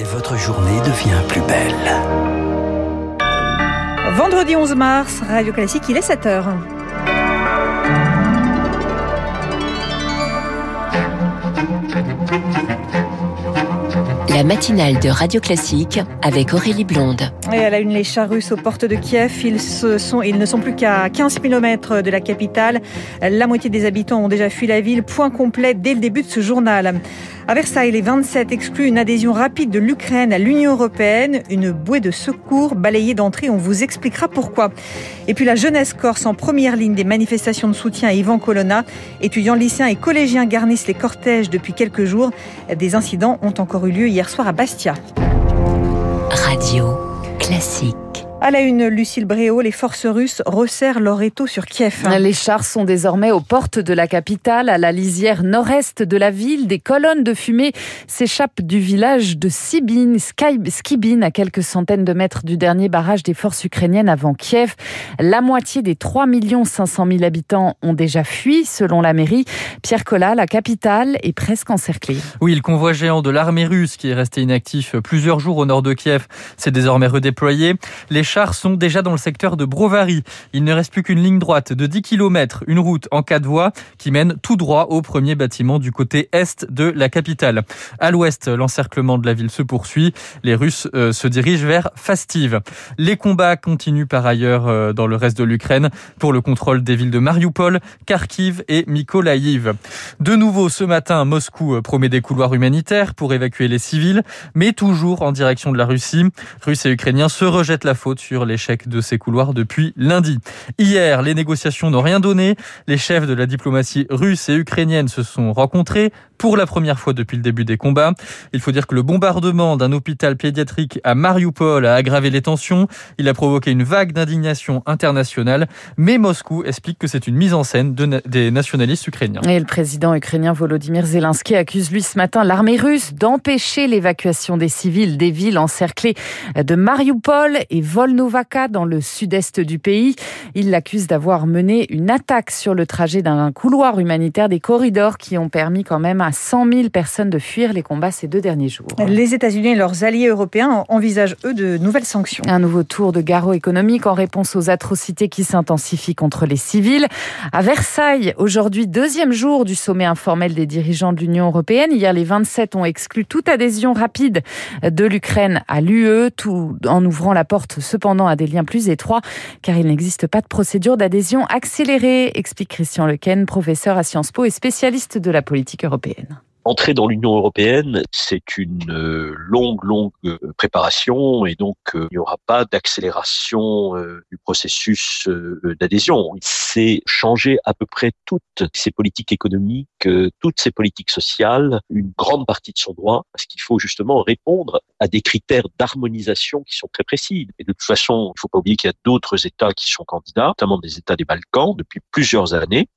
et votre journée devient plus belle. Vendredi 11 mars, Radio Classique, il est 7h. La matinale de Radio Classique avec Aurélie Blonde. Et à la une, les chars russes aux portes de Kiev, ils, sont, ils ne sont plus qu'à 15 km de la capitale. La moitié des habitants ont déjà fui la ville. Point complet dès le début de ce journal. À Versailles, les 27 excluent une adhésion rapide de l'Ukraine à l'Union européenne, une bouée de secours balayée d'entrée. On vous expliquera pourquoi. Et puis la jeunesse corse en première ligne des manifestations de soutien à Ivan Colonna. Étudiants lycéens et collégiens garnissent les cortèges depuis quelques jours. Des incidents ont encore eu lieu hier soir à Bastia. Radio classique. À la une, Lucille Bréau, les forces russes resserrent leur étau sur Kiev. Les chars sont désormais aux portes de la capitale, à la lisière nord-est de la ville. Des colonnes de fumée s'échappent du village de Sibin, Skibin, à quelques centaines de mètres du dernier barrage des forces ukrainiennes avant Kiev. La moitié des 3 500 000 habitants ont déjà fui, selon la mairie. Pierre Collat, la capitale est presque encerclée. Oui, le convoi géant de l'armée russe, qui est resté inactif plusieurs jours au nord de Kiev, s'est désormais redéployé. Les chars sont déjà dans le secteur de Brovary. Il ne reste plus qu'une ligne droite de 10 km, une route en quatre voies qui mène tout droit au premier bâtiment du côté est de la capitale. À l'ouest, l'encerclement de la ville se poursuit. Les Russes euh, se dirigent vers Fastive. Les combats continuent par ailleurs euh, dans le reste de l'Ukraine pour le contrôle des villes de Mariupol, Kharkiv et Mykolaïv. De nouveau ce matin, Moscou euh, promet des couloirs humanitaires pour évacuer les civils, mais toujours en direction de la Russie. Russes et Ukrainiens se rejettent la faute sur l'échec de ces couloirs depuis lundi. Hier, les négociations n'ont rien donné. Les chefs de la diplomatie russe et ukrainienne se sont rencontrés pour la première fois depuis le début des combats. Il faut dire que le bombardement d'un hôpital pédiatrique à Mariupol a aggravé les tensions. Il a provoqué une vague d'indignation internationale. Mais Moscou explique que c'est une mise en scène de des nationalistes ukrainiens. Et le président ukrainien Volodymyr Zelensky accuse lui ce matin l'armée russe d'empêcher l'évacuation des civils des villes encerclées de Mariupol et Volnovaka dans le sud-est du pays. Il l'accuse d'avoir mené une attaque sur le trajet d'un couloir humanitaire des corridors qui ont permis quand même à 100 000 personnes de fuir les combats ces deux derniers jours. Les États-Unis et leurs alliés européens envisagent, eux, de nouvelles sanctions. Un nouveau tour de garrot économique en réponse aux atrocités qui s'intensifient contre les civils. À Versailles, aujourd'hui, deuxième jour du sommet informel des dirigeants de l'Union européenne. Hier, les 27 ont exclu toute adhésion rapide de l'Ukraine à l'UE, tout en ouvrant la porte cependant à des liens plus étroits, car il n'existe pas de procédure d'adhésion accélérée, explique Christian Lequen, professeur à Sciences Po et spécialiste de la politique européenne. Entrer dans l'Union européenne, c'est une euh, longue, longue euh, préparation et donc euh, il n'y aura pas d'accélération du processus d'adhésion. C'est changer à peu près toutes ces politiques économiques, toutes ces politiques sociales, une grande partie de son droit, parce qu'il faut justement répondre à des critères d'harmonisation qui sont très précis. Et de toute façon, il ne faut pas oublier qu'il y a d'autres États qui sont candidats, notamment des États des Balkans depuis plusieurs années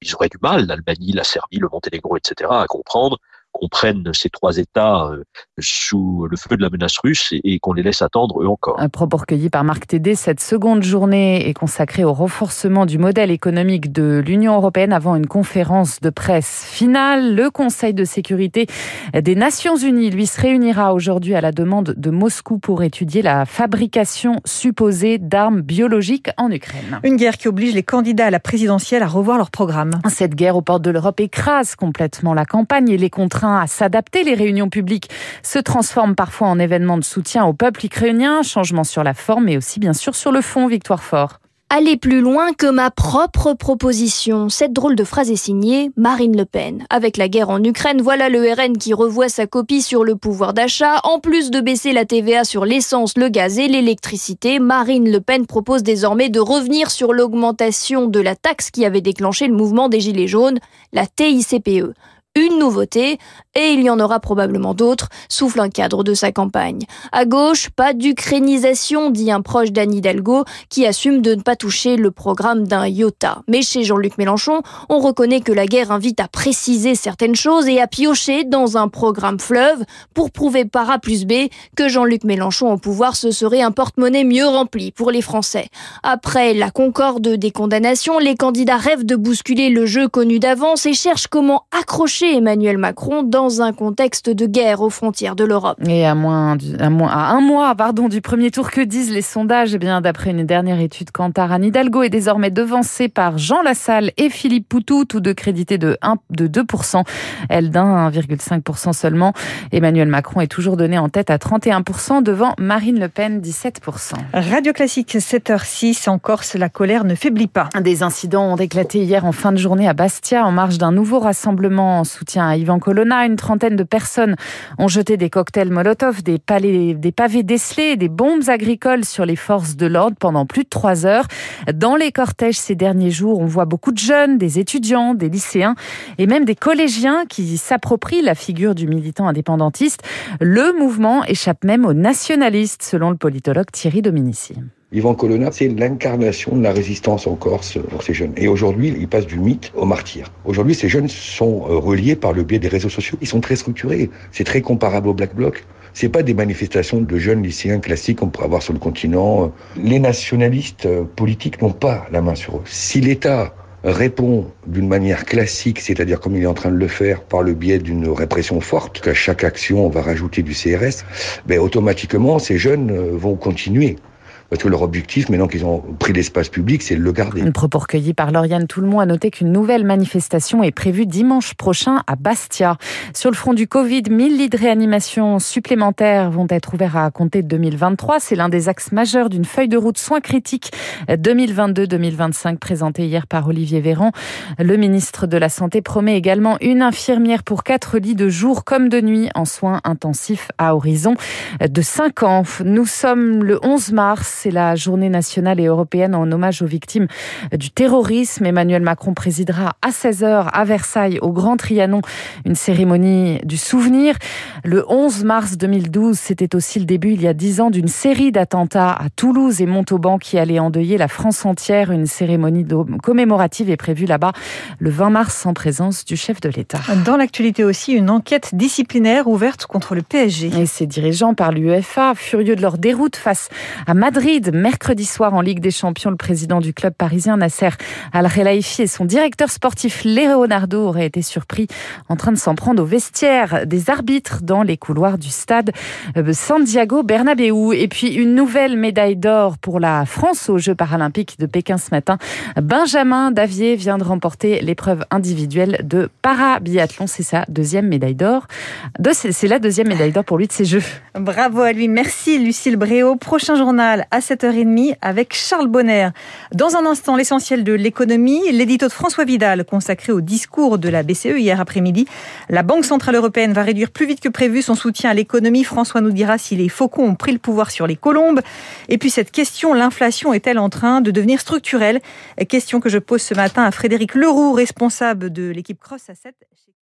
ils auraient du mal, l'Albanie, la Serbie, le Monténégro, etc., à comprendre qu'on prenne ces trois États euh, sous le feu de la menace russe et, qu'on les laisse attendre eux encore. Un propos recueilli par Marc Tédé, cette seconde journée est consacrée au renforcement du modèle économique de l'Union européenne avant une conférence de presse finale. Le Conseil de sécurité des Nations Unies, lui, se réunira aujourd'hui à la demande de Moscou pour étudier la fabrication supposée d'armes biologiques en Ukraine. Une guerre qui oblige les candidats à la présidentielle à revoir leur programme. Cette guerre aux portes de l'Europe écrase complètement la campagne et les contraintes à s'adapter. Les réunions publiques se transforment parfois en événements de soutien au peuple ukrainien. Changement sur la forme, mais aussi bien sûr sur le fond. Victoire Fort aller plus loin que ma propre proposition. Cette drôle de phrase est signée Marine Le Pen. Avec la guerre en Ukraine, voilà le RN qui revoit sa copie sur le pouvoir d'achat. En plus de baisser la TVA sur l'essence, le gaz et l'électricité, Marine Le Pen propose désormais de revenir sur l'augmentation de la taxe qui avait déclenché le mouvement des Gilets jaunes, la TICPE une nouveauté, et il y en aura probablement d'autres, souffle un cadre de sa campagne. À gauche, pas d'ukrainisation, dit un proche d'Anne Hidalgo, qui assume de ne pas toucher le programme d'un iota. Mais chez Jean-Luc Mélenchon, on reconnaît que la guerre invite à préciser certaines choses et à piocher dans un programme fleuve pour prouver par A plus B que Jean-Luc Mélenchon au pouvoir, ce serait un porte-monnaie mieux rempli pour les Français. Après la concorde des condamnations, les candidats rêvent de bousculer le jeu connu d'avance et cherchent comment accrocher chez Emmanuel Macron dans un contexte de guerre aux frontières de l'Europe. Et à, moins, à, moins, à un mois pardon, du premier tour, que disent les sondages? Eh bien, D'après une dernière étude, Cantar Anne Hidalgo est désormais devancée par Jean Lassalle et Philippe Poutou, tous deux crédités de, 1, de 2%, elle d'un 1,5% seulement. Emmanuel Macron est toujours donné en tête à 31% devant Marine Le Pen, 17%. Radio Classique, 7h06, en Corse, la colère ne faiblit pas. Des incidents ont éclaté hier en fin de journée à Bastia en marge d'un nouveau rassemblement en soutien à Ivan Colonna. Une trentaine de personnes ont jeté des cocktails Molotov, des, des pavés décelés, des bombes agricoles sur les forces de l'ordre pendant plus de trois heures. Dans les cortèges ces derniers jours, on voit beaucoup de jeunes, des étudiants, des lycéens et même des collégiens qui s'approprient la figure du militant indépendantiste. Le mouvement échappe même aux nationalistes, selon le politologue Thierry Dominici. Yvan Colonna, c'est l'incarnation de la résistance en Corse pour ces jeunes. Et aujourd'hui, il passe du mythe au martyr. Aujourd'hui, ces jeunes sont euh, reliés par le biais des réseaux sociaux. Ils sont très structurés. C'est très comparable au Black Bloc. C'est pas des manifestations de jeunes lycéens classiques qu'on pourrait avoir sur le continent. Les nationalistes euh, politiques n'ont pas la main sur eux. Si l'État répond d'une manière classique, c'est-à-dire comme il est en train de le faire par le biais d'une répression forte, qu'à chaque action on va rajouter du CRS, ben automatiquement ces jeunes euh, vont continuer. Parce que leur objectif, maintenant qu'ils ont pris l'espace public, c'est de le garder. Un propos recueilli par Lauriane Toulmont a noté qu'une nouvelle manifestation est prévue dimanche prochain à Bastia. Sur le front du Covid, 1000 lits de réanimation supplémentaires vont être ouverts à compter de 2023. C'est l'un des axes majeurs d'une feuille de route soins critiques 2022-2025 présentée hier par Olivier Véran. Le ministre de la Santé promet également une infirmière pour quatre lits de jour comme de nuit en soins intensifs à horizon de 5 ans. Nous sommes le 11 mars c'est la journée nationale et européenne en hommage aux victimes du terrorisme. Emmanuel Macron présidera à 16h à Versailles, au Grand Trianon, une cérémonie du souvenir. Le 11 mars 2012, c'était aussi le début, il y a dix ans, d'une série d'attentats à Toulouse et Montauban qui allaient endeuiller la France entière. Une cérémonie commémorative est prévue là-bas le 20 mars en présence du chef de l'État. Dans l'actualité aussi, une enquête disciplinaire ouverte contre le PSG. Et ses dirigeants par l'UEFA, furieux de leur déroute face à Madrid, mercredi soir en Ligue des Champions. Le président du club parisien, Nasser Al-Khelaifi, et son directeur sportif, Leonardo, auraient été surpris en train de s'en prendre au vestiaire des arbitres dans les couloirs du stade euh, Santiago Bernabéu. Et puis une nouvelle médaille d'or pour la France aux Jeux paralympiques de Pékin ce matin. Benjamin Davier vient de remporter l'épreuve individuelle de parabiathlon. C'est sa deuxième médaille d'or. C'est la deuxième médaille d'or pour lui de ces Jeux. Bravo à lui. Merci Lucille Bréau. Prochain journal à 7h30 avec Charles Bonner. Dans un instant, l'essentiel de l'économie, l'édito de François Vidal consacré au discours de la BCE hier après-midi. La Banque Centrale Européenne va réduire plus vite que prévu son soutien à l'économie. François nous dira si les faucons ont pris le pouvoir sur les colombes. Et puis cette question, l'inflation est-elle en train de devenir structurelle? Question que je pose ce matin à Frédéric Leroux, responsable de l'équipe Cross à 7.